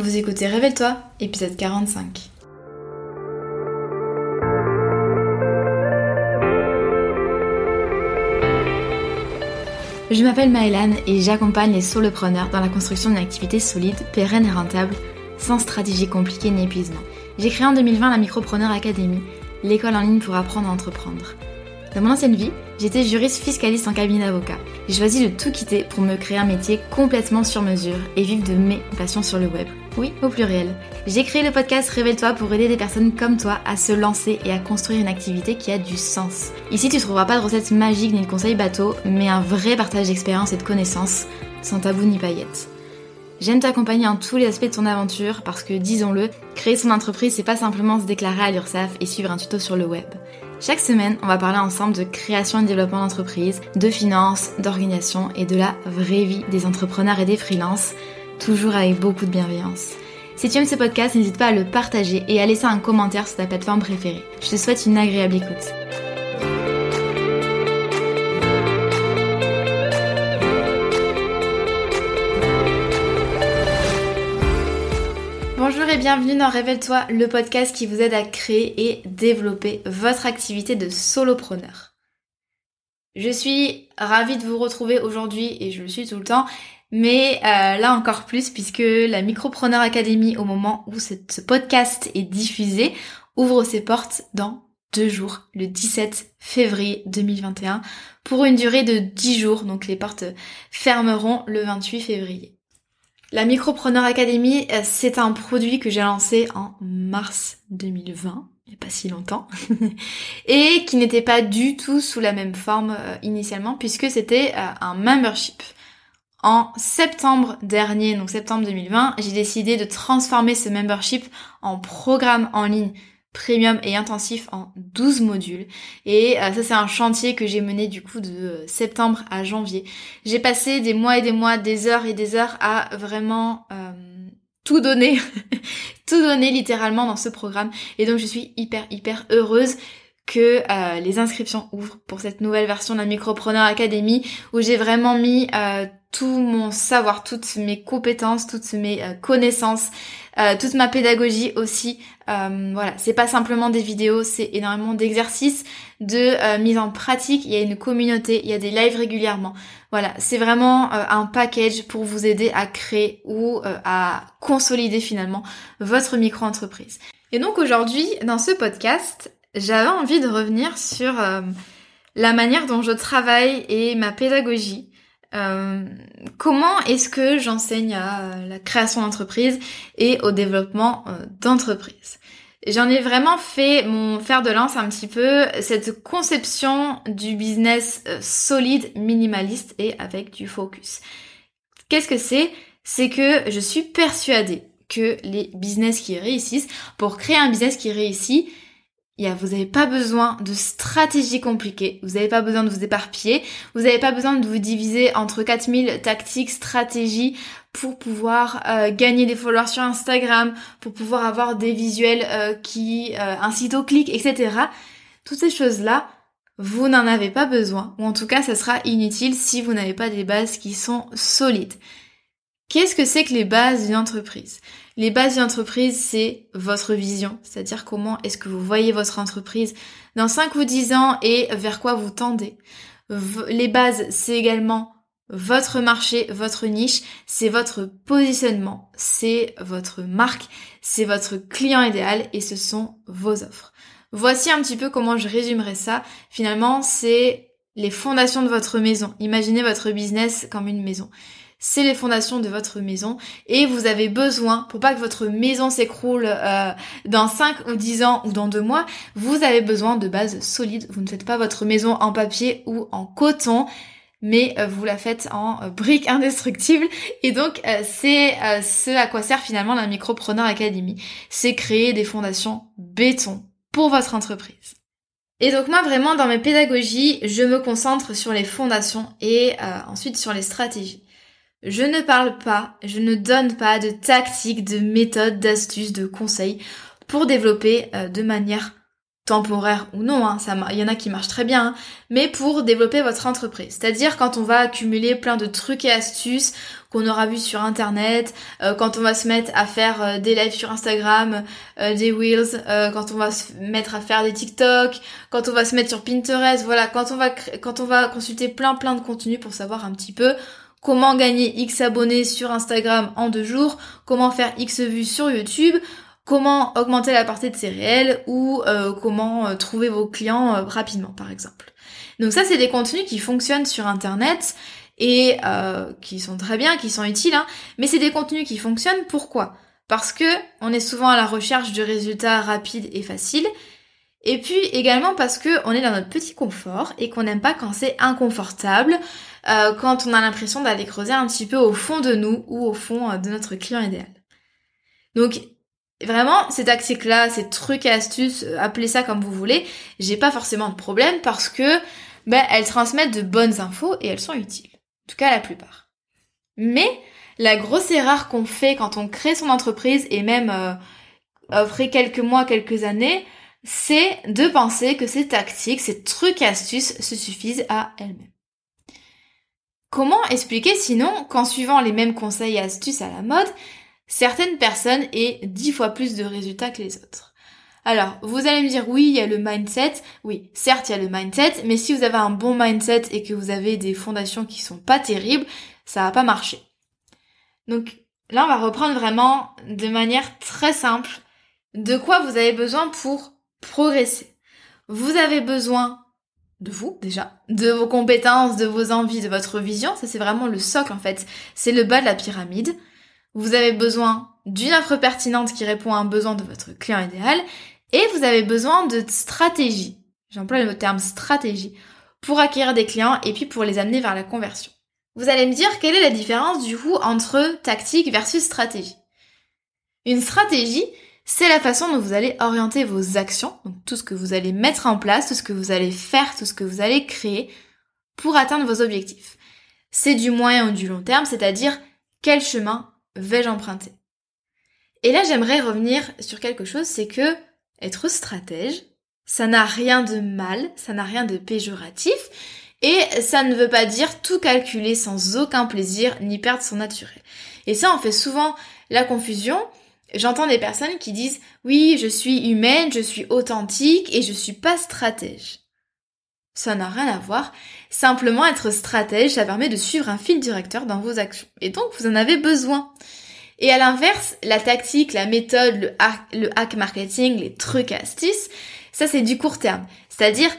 Vous écoutez Révèle-toi, épisode 45. Je m'appelle Maëlan et j'accompagne les solopreneurs dans la construction d'une activité solide, pérenne et rentable, sans stratégie compliquée ni épuisement. J'ai créé en 2020 la Micropreneur Academy, l'école en ligne pour apprendre à entreprendre. Dans mon ancienne vie, j'étais juriste fiscaliste en cabinet d'avocat. J'ai choisi de tout quitter pour me créer un métier complètement sur mesure et vivre de mes passions sur le web. Oui, au pluriel. J'ai créé le podcast Révèle-toi pour aider des personnes comme toi à se lancer et à construire une activité qui a du sens. Ici, tu trouveras pas de recettes magiques ni de conseils bateaux, mais un vrai partage d'expérience et de connaissances, sans tabou ni paillettes. J'aime t'accompagner en tous les aspects de ton aventure parce que, disons-le, créer son entreprise, c'est pas simplement se déclarer à l'URSSAF et suivre un tuto sur le web. Chaque semaine, on va parler ensemble de création et développement d'entreprise, de finances, d'organisation et de la vraie vie des entrepreneurs et des freelances, toujours avec beaucoup de bienveillance. Si tu aimes ce podcast, n'hésite pas à le partager et à laisser un commentaire sur ta plateforme préférée. Je te souhaite une agréable écoute. Bonjour et bienvenue dans Révèle-toi, le podcast qui vous aide à créer et développer votre activité de solopreneur. Je suis ravie de vous retrouver aujourd'hui et je le suis tout le temps, mais euh, là encore plus puisque la Micropreneur Academy au moment où ce podcast est diffusé ouvre ses portes dans deux jours, le 17 février 2021, pour une durée de 10 jours, donc les portes fermeront le 28 février. La Micropreneur Academy, euh, c'est un produit que j'ai lancé en mars 2020, il n'y a pas si longtemps, et qui n'était pas du tout sous la même forme euh, initialement, puisque c'était un membership. En septembre dernier, donc septembre 2020, j'ai décidé de transformer ce membership en programme en ligne premium et intensif en 12 modules. Et euh, ça c'est un chantier que j'ai mené du coup de euh, septembre à janvier. J'ai passé des mois et des mois, des heures et des heures à vraiment euh, tout donner, tout donner littéralement dans ce programme. Et donc je suis hyper hyper heureuse que les inscriptions ouvrent pour cette nouvelle version de la Micropreneur Academy où j'ai vraiment mis tout mon savoir, toutes mes compétences, toutes mes connaissances, euh, toute ma pédagogie aussi. Euh, voilà, c'est pas simplement des vidéos, c'est énormément d'exercices, de euh, mise en pratique. Il y a une communauté, il y a des lives régulièrement. Voilà, c'est vraiment un package pour vous aider à créer ou à consolider finalement votre micro-entreprise. Et donc aujourd'hui, dans ce podcast, j'avais envie de revenir sur la manière dont je travaille et ma pédagogie. Euh, comment est-ce que j'enseigne à la création d'entreprise et au développement euh, d'entreprise? J'en ai vraiment fait mon fer de lance un petit peu, cette conception du business euh, solide, minimaliste et avec du focus. Qu'est-ce que c'est? C'est que je suis persuadée que les business qui réussissent, pour créer un business qui réussit, vous n'avez pas besoin de stratégies compliquées, vous n'avez pas besoin de vous éparpiller, vous n'avez pas besoin de vous diviser entre 4000 tactiques, stratégies pour pouvoir euh, gagner des followers sur Instagram, pour pouvoir avoir des visuels euh, qui euh, incitent au clic, etc. Toutes ces choses-là, vous n'en avez pas besoin, ou en tout cas ça sera inutile si vous n'avez pas des bases qui sont solides. Qu'est-ce que c'est que les bases d'une entreprise? Les bases d'une entreprise, c'est votre vision, c'est-à-dire comment est-ce que vous voyez votre entreprise dans 5 ou 10 ans et vers quoi vous tendez. Les bases, c'est également votre marché, votre niche, c'est votre positionnement, c'est votre marque, c'est votre client idéal et ce sont vos offres. Voici un petit peu comment je résumerai ça. Finalement, c'est les fondations de votre maison. Imaginez votre business comme une maison c'est les fondations de votre maison et vous avez besoin, pour pas que votre maison s'écroule euh, dans 5 ou 10 ans ou dans 2 mois, vous avez besoin de bases solides. Vous ne faites pas votre maison en papier ou en coton, mais euh, vous la faites en euh, briques indestructibles. Et donc c'est ce à quoi sert finalement la Micropreneur Academy. C'est créer des fondations béton pour votre entreprise. Et donc moi vraiment dans mes pédagogies, je me concentre sur les fondations et ensuite sur les stratégies. Je ne parle pas, je ne donne pas de tactiques, de méthodes, d'astuces, de conseils pour développer euh, de manière temporaire ou non, hein, il y en a qui marchent très bien, hein, mais pour développer votre entreprise. C'est-à-dire quand on va accumuler plein de trucs et astuces qu'on aura vu sur internet, euh, quand on va se mettre à faire euh, des lives sur Instagram, des Reels, quand on va se mettre à faire des TikTok, quand on va se mettre sur Pinterest, voilà, quand on va quand on va consulter plein plein de contenus pour savoir un petit peu comment gagner X abonnés sur Instagram en deux jours, comment faire X vues sur YouTube, comment augmenter la portée de ses réels? Ou euh, comment euh, trouver vos clients euh, rapidement par exemple. Donc ça c'est des contenus qui fonctionnent sur internet et qui sont très bien, qui sont utiles, hein, mais c'est des contenus qui fonctionnent pourquoi? Parce que on est souvent à la recherche de résultats rapides et faciles, et puis également parce que on est dans notre petit confort et qu'on n'aime pas quand c'est inconfortable, quand on a l'impression d'aller creuser un petit peu au fond de nous ou au fond de notre client idéal. Donc Vraiment, ces tactiques-là, ces trucs et astuces, euh, appelez ça comme vous voulez, j'ai pas forcément de problème parce que ben, elles transmettent de bonnes infos et elles sont utiles. En tout cas, la plupart. Mais la grosse erreur qu'on fait quand on crée son entreprise et même euh, après quelques mois, quelques années, c'est de penser que ces tactiques, ces trucs et astuces se suffisent à elles-mêmes. Comment expliquer sinon qu'en suivant les mêmes conseils et astuces à la mode, certaines personnes aient dix fois plus de résultats que les autres? Alors, vous allez me dire, oui, il y a le mindset. Oui, certes, il y a le mindset, mais si vous avez un bon mindset et que vous avez des fondations qui sont pas terribles, ça va pas marcher. Donc, là, on va reprendre vraiment de manière très simple de quoi vous avez besoin pour progresser? Vous avez besoin de vous, déjà, de vos compétences, de vos envies, de votre vision. Ça, c'est vraiment le socle, en fait. C'est le bas de la pyramide. Vous avez besoin d'une offre pertinente qui répond à un besoin de votre client idéal et vous avez besoin de stratégie. J'emploie le terme stratégie pour acquérir des clients et puis pour les amener vers la conversion. Vous allez me dire quelle est la différence du coup entre tactique versus stratégie? Une stratégie, c'est la façon dont vous allez orienter vos actions, donc tout ce que vous allez mettre en place, tout ce que vous allez faire, tout ce que vous allez créer pour atteindre vos objectifs. C'est du moyen ou du long terme, c'est-à-dire quel chemin vais-je emprunter Et là, j'aimerais revenir sur quelque chose, c'est que être stratège, ça n'a rien de mal, ça n'a rien de péjoratif, et ça ne veut pas dire tout calculer sans aucun plaisir ni perdre son naturel. Et ça, on fait souvent la confusion. J'entends des personnes qui disent oui, je suis humaine, je suis authentique et je suis pas stratège. Ça n'a rien à voir. Simplement être stratège, ça permet de suivre un fil directeur dans vos actions. Et donc, vous en avez besoin. Et à l'inverse, la tactique, la méthode, le hack, marketing, les trucs astuces, ça c'est du court terme. C'est-à-dire,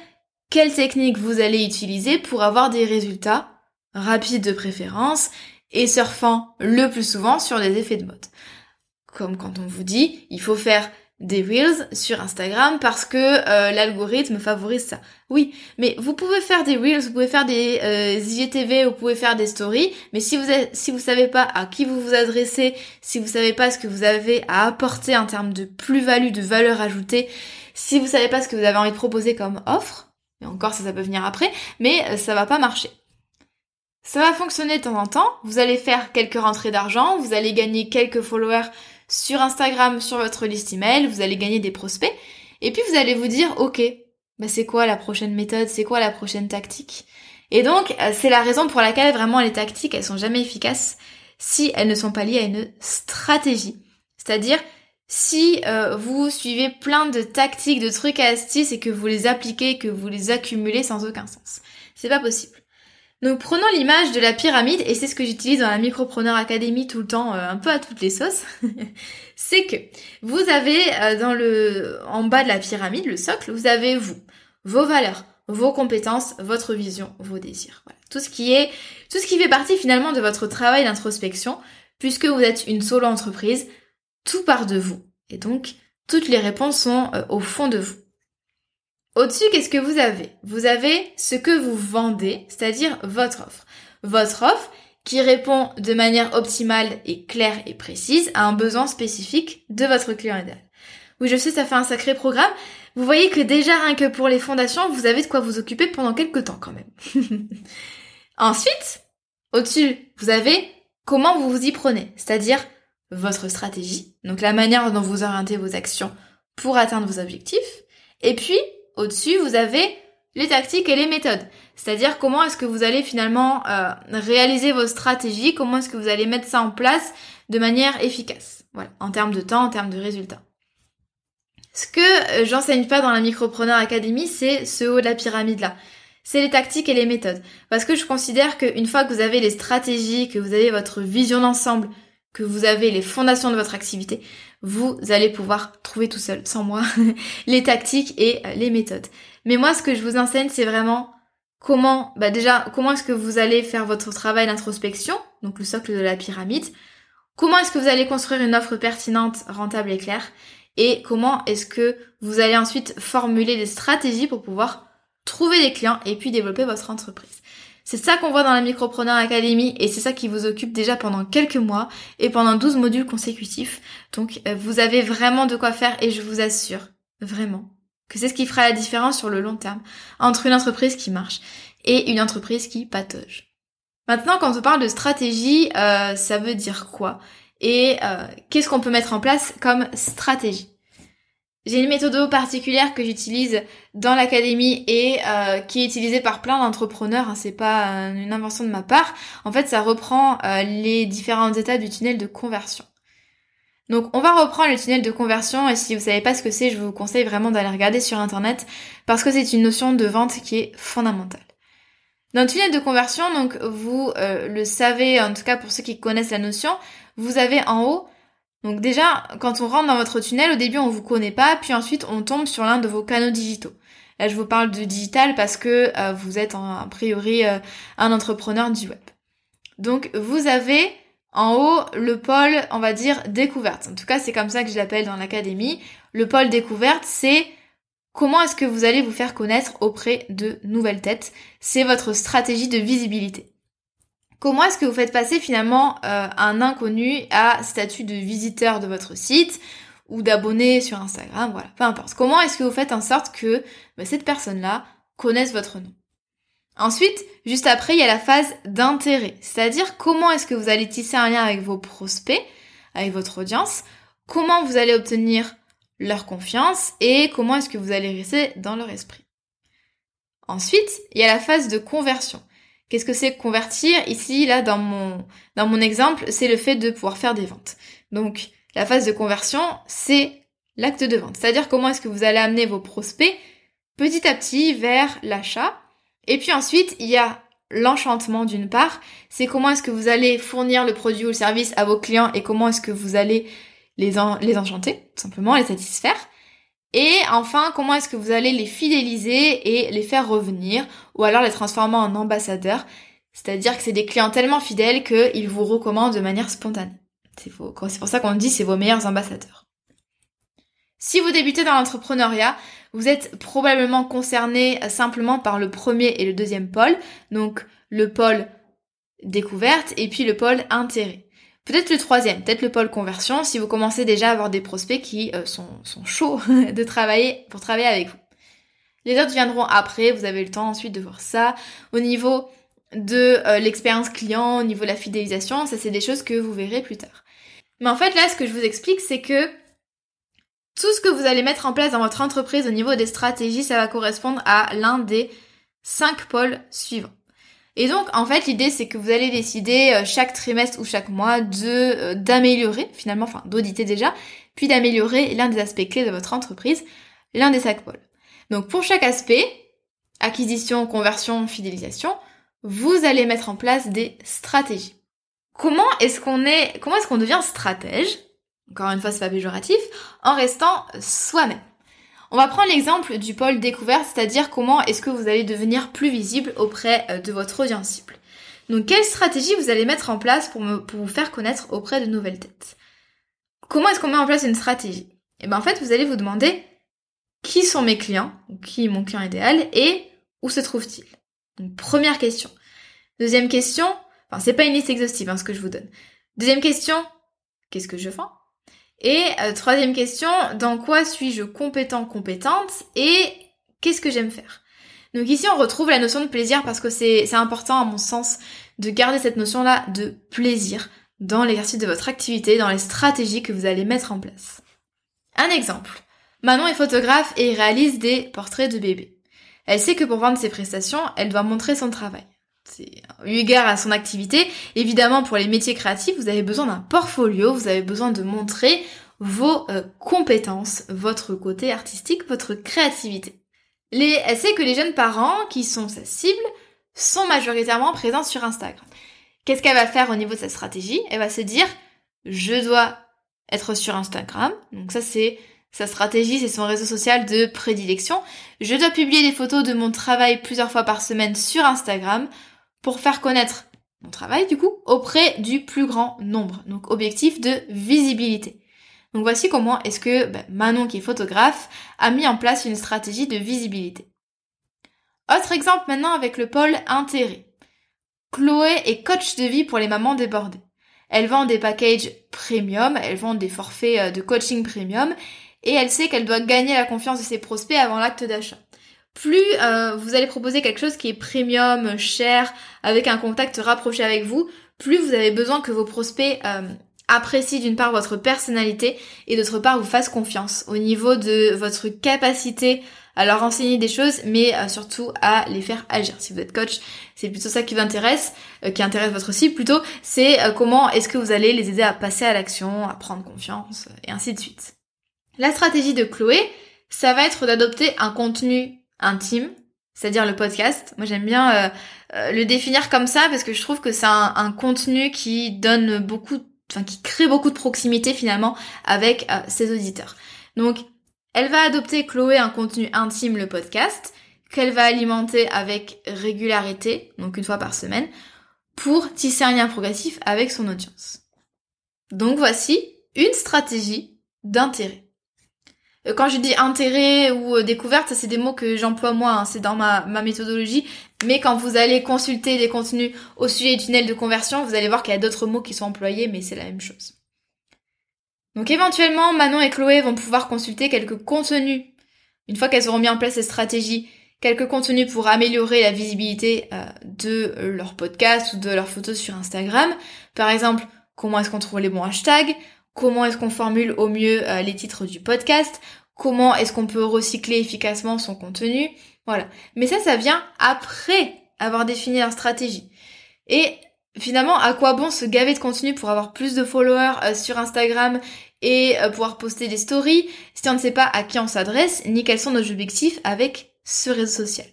quelle technique vous allez utiliser pour avoir des résultats rapides de préférence et surfant le plus souvent sur les effets de mode. Comme quand on vous dit, il faut faire des reels sur Instagram parce que euh, l'algorithme favorise ça. Oui, mais vous pouvez faire des reels, vous pouvez faire des euh, IGTV, vous pouvez faire des stories, mais si vous êtes, si vous savez pas à qui vous vous adressez, si vous savez pas ce que vous avez à apporter en termes de plus-value, de valeur ajoutée, si vous savez pas ce que vous avez envie de proposer comme offre, et encore ça ça peut venir après, mais euh, ça va pas marcher. Ça va fonctionner de temps en temps, vous allez faire quelques rentrées d'argent, vous allez gagner quelques followers sur Instagram, sur votre liste email, vous allez gagner des prospects, et puis vous allez vous dire, ok, bah c'est quoi la prochaine méthode, c'est quoi la prochaine tactique? Et donc, euh, c'est la raison pour laquelle vraiment les tactiques, elles sont jamais efficaces si elles ne sont pas liées à une stratégie. C'est-à-dire, si euh, vous suivez plein de tactiques, de trucs et astuces et que vous les appliquez, que vous les accumulez sans aucun sens. C'est pas possible. Donc prenons l'image de la pyramide, et c'est ce que j'utilise dans la Micropreneur Academy tout le temps, euh, un peu à toutes les sauces, c'est que vous avez euh, dans le, en bas de la pyramide, le socle, vous avez vous, vos valeurs, vos compétences, votre vision, vos désirs. Voilà. Tout ce qui est, tout ce qui fait partie finalement de votre travail d'introspection, puisque vous êtes une solo entreprise, tout part de vous. Et donc, toutes les réponses sont euh, au fond de vous. Au-dessus, qu'est-ce que vous avez? Vous avez ce que vous vendez, c'est-à-dire votre offre. Votre offre qui répond de manière optimale et claire et précise à un besoin spécifique de votre client idéal. Oui, je sais, ça fait un sacré programme. Vous voyez que déjà, rien que pour les fondations, vous avez de quoi vous occuper pendant quelques temps quand même. Ensuite, au-dessus, vous avez comment vous vous y prenez, c'est-à-dire votre stratégie, donc la manière dont vous orientez vos actions pour atteindre vos objectifs. Et puis, au-dessus, vous avez les tactiques et les méthodes. C'est-à-dire comment est-ce que vous allez finalement euh, réaliser vos stratégies, comment est-ce que vous allez mettre ça en place de manière efficace. Voilà, en termes de temps, en termes de résultats. Ce que euh, j'enseigne pas dans la Micropreneur Academy, c'est ce haut de la pyramide là. C'est les tactiques et les méthodes. Parce que je considère qu'une fois que vous avez les stratégies, que vous avez votre vision d'ensemble, que vous avez les fondations de votre activité, vous allez pouvoir trouver tout seul, sans moi, les tactiques et euh, les méthodes. Mais moi, ce que je vous enseigne, c'est vraiment comment, bah déjà, comment est-ce que vous allez faire votre travail d'introspection, donc le socle de la pyramide, comment est-ce que vous allez construire une offre pertinente, rentable et claire, et comment est-ce que vous allez ensuite formuler des stratégies pour pouvoir trouver des clients et puis développer votre entreprise. C'est ça qu'on voit dans la Micropreneur Academy et c'est ça qui vous occupe déjà pendant quelques mois et pendant 12 modules consécutifs. Donc euh, vous avez vraiment de quoi faire et je vous assure, vraiment, que c'est ce qui fera la différence sur le long terme entre une entreprise qui marche et une entreprise qui patauge. Maintenant, quand on parle de stratégie, euh, ça veut dire quoi? Et euh, qu'est-ce qu'on peut mettre en place comme stratégie? J'ai une méthode particulière que j'utilise dans l'académie et euh, qui est utilisée par plein d'entrepreneurs. Hein, c'est pas euh, une invention de ma part. En fait, ça reprend euh, les différentes étapes du tunnel de conversion. Donc, on va reprendre le tunnel de conversion et si vous savez pas ce que c'est, je vous conseille vraiment d'aller regarder sur internet parce que c'est une notion de vente qui est fondamentale. Dans le tunnel de conversion, donc vous le savez, en tout cas pour ceux qui connaissent la notion, vous avez en haut donc déjà, quand on rentre dans votre tunnel, au début on vous connaît pas, puis ensuite on tombe sur l'un de vos canaux digitaux. Là je vous parle de digital parce que euh, vous êtes a priori euh, un entrepreneur du web. Donc vous avez en haut le pôle, on va dire, découverte. En tout cas c'est comme ça que je l'appelle dans l'académie. Le pôle découverte c'est comment est-ce que vous allez vous faire connaître auprès de nouvelles têtes. C'est votre stratégie de visibilité. Comment est-ce que vous faites passer finalement euh, un inconnu à statut de visiteur de votre site ou d'abonné sur Instagram, voilà, peu importe. Comment est-ce que vous faites en sorte que bah, cette personne-là connaisse votre nom? Ensuite, juste après, il y a la phase d'intérêt, c'est-à-dire comment est-ce que vous allez tisser un lien avec vos prospects, avec votre audience, comment vous allez obtenir leur confiance et comment est-ce que vous allez rester dans leur esprit? Ensuite, il y a la phase de conversion. Qu'est-ce que c'est convertir? Ici, là, dans mon, exemple, c'est le fait de pouvoir faire des ventes. Donc, la phase de conversion, c'est l'acte de vente. C'est-à-dire comment est-ce que vous allez amener vos prospects petit à petit vers l'achat. Et puis ensuite, il y a l'enchantement d'une part. C'est comment est-ce que vous allez fournir le produit ou le service à vos clients et comment est-ce que vous allez les, les enchanter, tout simplement, les satisfaire. Et enfin, comment est-ce que vous allez les fidéliser et les faire revenir ou alors les transformer en ambassadeurs? C'est-à-dire que c'est des clients tellement fidèles qu'ils vous recommandent de manière spontanée. C'est pour ça qu'on dit c'est vos meilleurs ambassadeurs. Si vous débutez dans l'entrepreneuriat, vous êtes probablement concerné simplement par le premier et le deuxième pôle, donc le pôle découverte et puis le pôle intérêt. Peut-être le troisième, peut-être le pôle conversion, si vous commencez déjà à avoir des prospects qui euh, sont, chauds de travailler pour travailler avec vous. Les autres viendront après, vous avez le temps ensuite de voir ça. Au niveau de euh, l'expérience client, au niveau de la fidélisation, ça c'est des choses que vous verrez plus tard. Mais en fait là, ce que je vous explique, c'est que tout ce que vous allez mettre en place dans votre entreprise au niveau des stratégies, ça va correspondre à l'un des cinq pôles suivants. Et donc, en fait, l'idée, c'est que vous allez décider euh, chaque trimestre ou chaque mois de euh, d'améliorer, finalement, enfin, d'auditer déjà, puis d'améliorer l'un des aspects clés de votre entreprise, l'un des cinq pôles. Donc, pour chaque aspect, acquisition, conversion, fidélisation, vous allez mettre en place des stratégies. Comment est-ce qu'on est, comment est-ce qu'on devient stratège? Encore une fois, c'est pas péjoratif, en restant soi-même? On va prendre l'exemple du pôle découverte, c'est-à-dire comment est-ce que vous allez devenir plus visible auprès euh, de votre audience cible. Donc quelle stratégie vous allez mettre en place pour, vous faire connaître auprès de nouvelles têtes Comment est-ce qu'on met en place une stratégie? Et eh bien en fait, vous allez vous demander qui sont mes clients, qui est mon client idéal, et où se trouve-t-il Donc première question. Deuxième question, enfin c'est pas une liste exhaustive hein, ce que je vous donne. Deuxième question, qu'est-ce que je vends? Et euh, troisième question, dans quoi suis-je compétent, compétente et qu'est-ce que j'aime faire? Donc ici on retrouve la notion de plaisir parce que c'est important à mon sens de garder cette notion-là de plaisir dans l'exercice de votre activité, dans les stratégies que vous allez mettre en place. Un exemple. Manon est photographe et réalise des portraits de bébés. Elle sait que pour vendre ses prestations, elle doit montrer son travail. Eu à son activité. Évidemment, pour les métiers créatifs, vous avez besoin d'un portfolio, vous avez besoin de montrer vos euh, compétences, votre côté artistique, votre créativité. Les, elle sait que les jeunes parents qui sont sa cible sont majoritairement présents sur Instagram. Qu'est-ce qu'elle va faire au niveau de sa stratégie? Elle va se dire, je dois être sur Instagram. Donc ça c'est sa stratégie, c'est son réseau social de prédilection. Je dois publier des photos de mon travail plusieurs fois par semaine sur Instagram pour faire connaître mon travail du coup auprès du plus grand nombre. Donc objectif de visibilité. Donc voici comment est-ce que ben, Manon qui est photographe a mis en place une stratégie de visibilité. Autre exemple maintenant avec le pôle intérêt. Chloé est coach de vie pour les mamans débordées. Elle vend des packages premium, elle vend des forfaits euh, de coaching premium et elle sait qu'elle doit gagner la confiance de ses prospects avant l'acte d'achat. Plus euh, vous allez proposer quelque chose qui est premium, cher, avec un contact rapproché avec vous, plus vous avez besoin que vos prospects euh, apprécient d'une part votre personnalité et d'autre part vous fassent confiance au niveau de votre capacité à leur enseigner des choses, mais euh, surtout à les faire agir. Si vous êtes coach, c'est plutôt ça qui vous intéresse, qui intéresse votre cible plutôt, c'est comment est-ce que vous allez les aider à passer à l'action, à prendre confiance, et ainsi de suite. La stratégie de Chloé, ça va être d'adopter un contenu intime, c'est-à-dire le podcast. Moi j'aime bien le définir comme ça parce que je trouve que c'est un, contenu qui donne beaucoup, enfin qui crée beaucoup de proximité finalement avec ses auditeurs. Donc elle va adopter Chloé un contenu intime, le podcast, qu'elle va alimenter avec régularité, donc une fois par semaine, pour tisser un lien progressif avec son audience. Donc voici une stratégie d'intérêt. Euh, quand je dis intérêt ou euh, découverte, c'est des mots que j'emploie moi, hein, c'est dans ma, méthodologie. Mais quand vous allez consulter des contenus au sujet du tunnel de conversion, vous allez voir qu'il y a d'autres mots qui sont employés, mais c'est la même chose. Donc éventuellement, Manon et Chloé vont pouvoir consulter quelques contenus, une fois qu'elles auront mis en place ces stratégies, quelques contenus pour améliorer la visibilité euh, de leur podcast ou de leurs photos sur Instagram. Par exemple, comment est-ce qu'on trouve les bons hashtags, comment est-ce qu'on formule au mieux euh, les titres du podcast, comment est-ce qu'on peut recycler efficacement son contenu, voilà. Mais ça, ça vient après avoir défini leur stratégie. Et finalement, à quoi bon se gaver de contenu pour avoir plus de followers euh, sur Instagram et euh, pouvoir poster des stories si on ne sait pas à qui on s'adresse ni quels sont nos objectifs avec ce réseau social?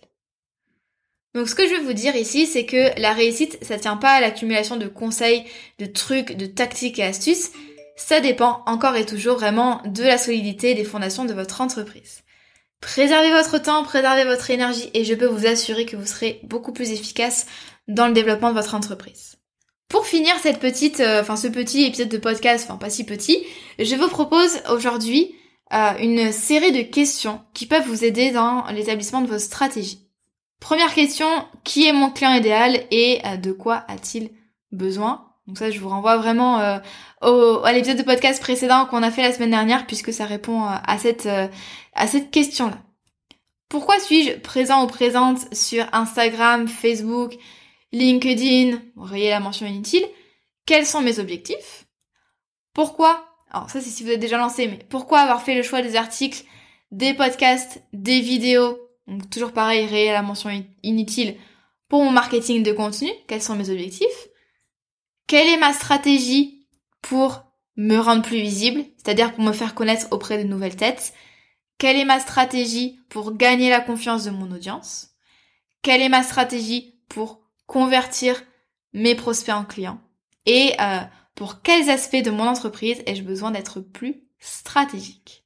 Donc ce que je veux vous dire ici, c'est que la réussite, ça tient pas à l'accumulation de conseils, de trucs, de tactiques et astuces. Ça dépend encore et toujours vraiment de la solidité des fondations de votre entreprise. Préservez votre temps, préservez votre énergie et je peux vous assurer que vous serez beaucoup plus efficace dans le développement de votre entreprise. Pour finir cette petite, euh, enfin ce petit épisode de podcast, enfin pas si petit, je vous propose aujourd'hui euh, une série de questions qui peuvent vous aider dans l'établissement de vos stratégies. Première question, qui est mon client idéal et euh, de quoi a-t-il besoin? Donc ça, je vous renvoie vraiment au, à l'épisode de podcast précédent qu'on a fait la semaine dernière, puisque ça répond à cette, à cette question-là. Pourquoi suis-je présent ou présente sur Instagram, Facebook, LinkedIn, voyez la mention inutile. Quels sont mes objectifs? Pourquoi? Alors ça c'est si vous êtes déjà lancé, mais pourquoi avoir fait le choix des articles, des podcasts, des vidéos? Donc toujours pareil, rayez la mention inutile pour mon marketing de contenu. Quels sont mes objectifs? Quelle est ma stratégie pour me rendre plus visible, c'est-à-dire pour me faire connaître auprès de nouvelles têtes? Quelle est ma stratégie pour gagner la confiance de mon audience? Quelle est ma stratégie pour convertir mes prospects en clients? Et euh, pour quels aspects de mon entreprise ai-je besoin d'être plus stratégique?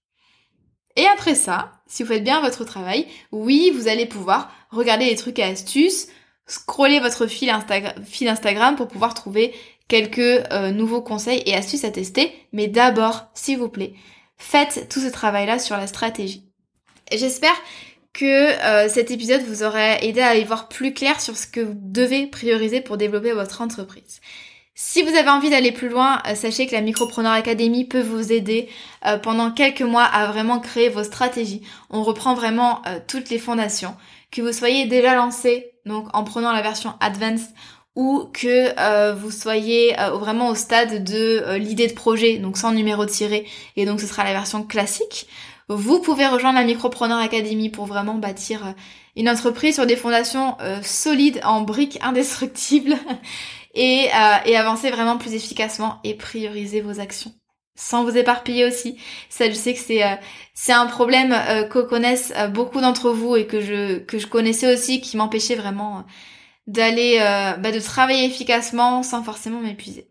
Et après ça, si vous faites bien votre travail, oui, vous allez pouvoir regarder les trucs et astuces, scroller votre fil, Instagram pour pouvoir trouver quelques euh, nouveaux conseils et astuces à tester. Mais d'abord, s'il vous plaît, faites tout ce travail-là sur la stratégie. J'espère que euh, cet épisode vous aurait aidé à y voir plus clair sur ce que vous devez prioriser pour développer votre entreprise. Si vous avez envie d'aller plus loin, euh, sachez que la Micropreneur Academy peut vous aider pendant quelques mois à vraiment créer vos stratégies. On reprend vraiment toutes les fondations. Que vous soyez déjà lancé, donc en prenant la version Advanced, ou que vous soyez vraiment au stade de l'idée de projet, donc sans numéro tiré, et donc ce sera la version classique vous pouvez rejoindre la Micropreneur Academy pour vraiment bâtir une entreprise sur des fondations solides en briques indestructibles et, et avancer vraiment plus efficacement et prioriser vos actions sans vous éparpiller aussi. Ça, je sais que c'est euh, c'est un problème euh, que connaissent euh, beaucoup d'entre vous et que je que je connaissais aussi, qui m'empêchait vraiment d'aller bah, de travailler efficacement sans forcément m'épuiser.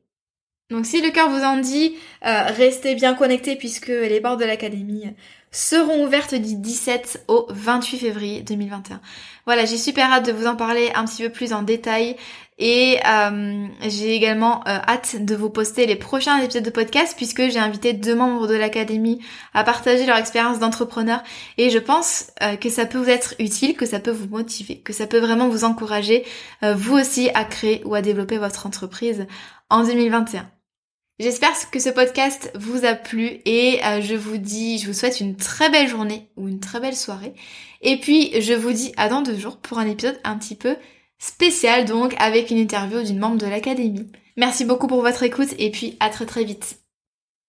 Donc si le cœur vous en dit, restez bien connectés puisque les portes de l'académie seront ouvertes du 17 au 28 février 2021. Voilà, j'ai super hâte de vous en parler un petit peu plus en détail. Et euh, j'ai également euh, hâte de vous poster les prochains épisodes de podcast puisque j'ai invité deux membres de l'académie à partager leur expérience d'entrepreneur et je pense euh, que ça peut vous être utile, que ça peut vous motiver, que ça peut vraiment vous encourager vous aussi à créer ou à développer votre entreprise en 2021. J'espère que ce podcast vous a plu et je vous dis, je vous souhaite une très belle journée ou une très belle soirée. Et puis je vous dis à dans deux jours pour un épisode un petit peu spécial donc avec une interview d'une membre de l'académie. Merci beaucoup pour votre écoute et puis à très très vite.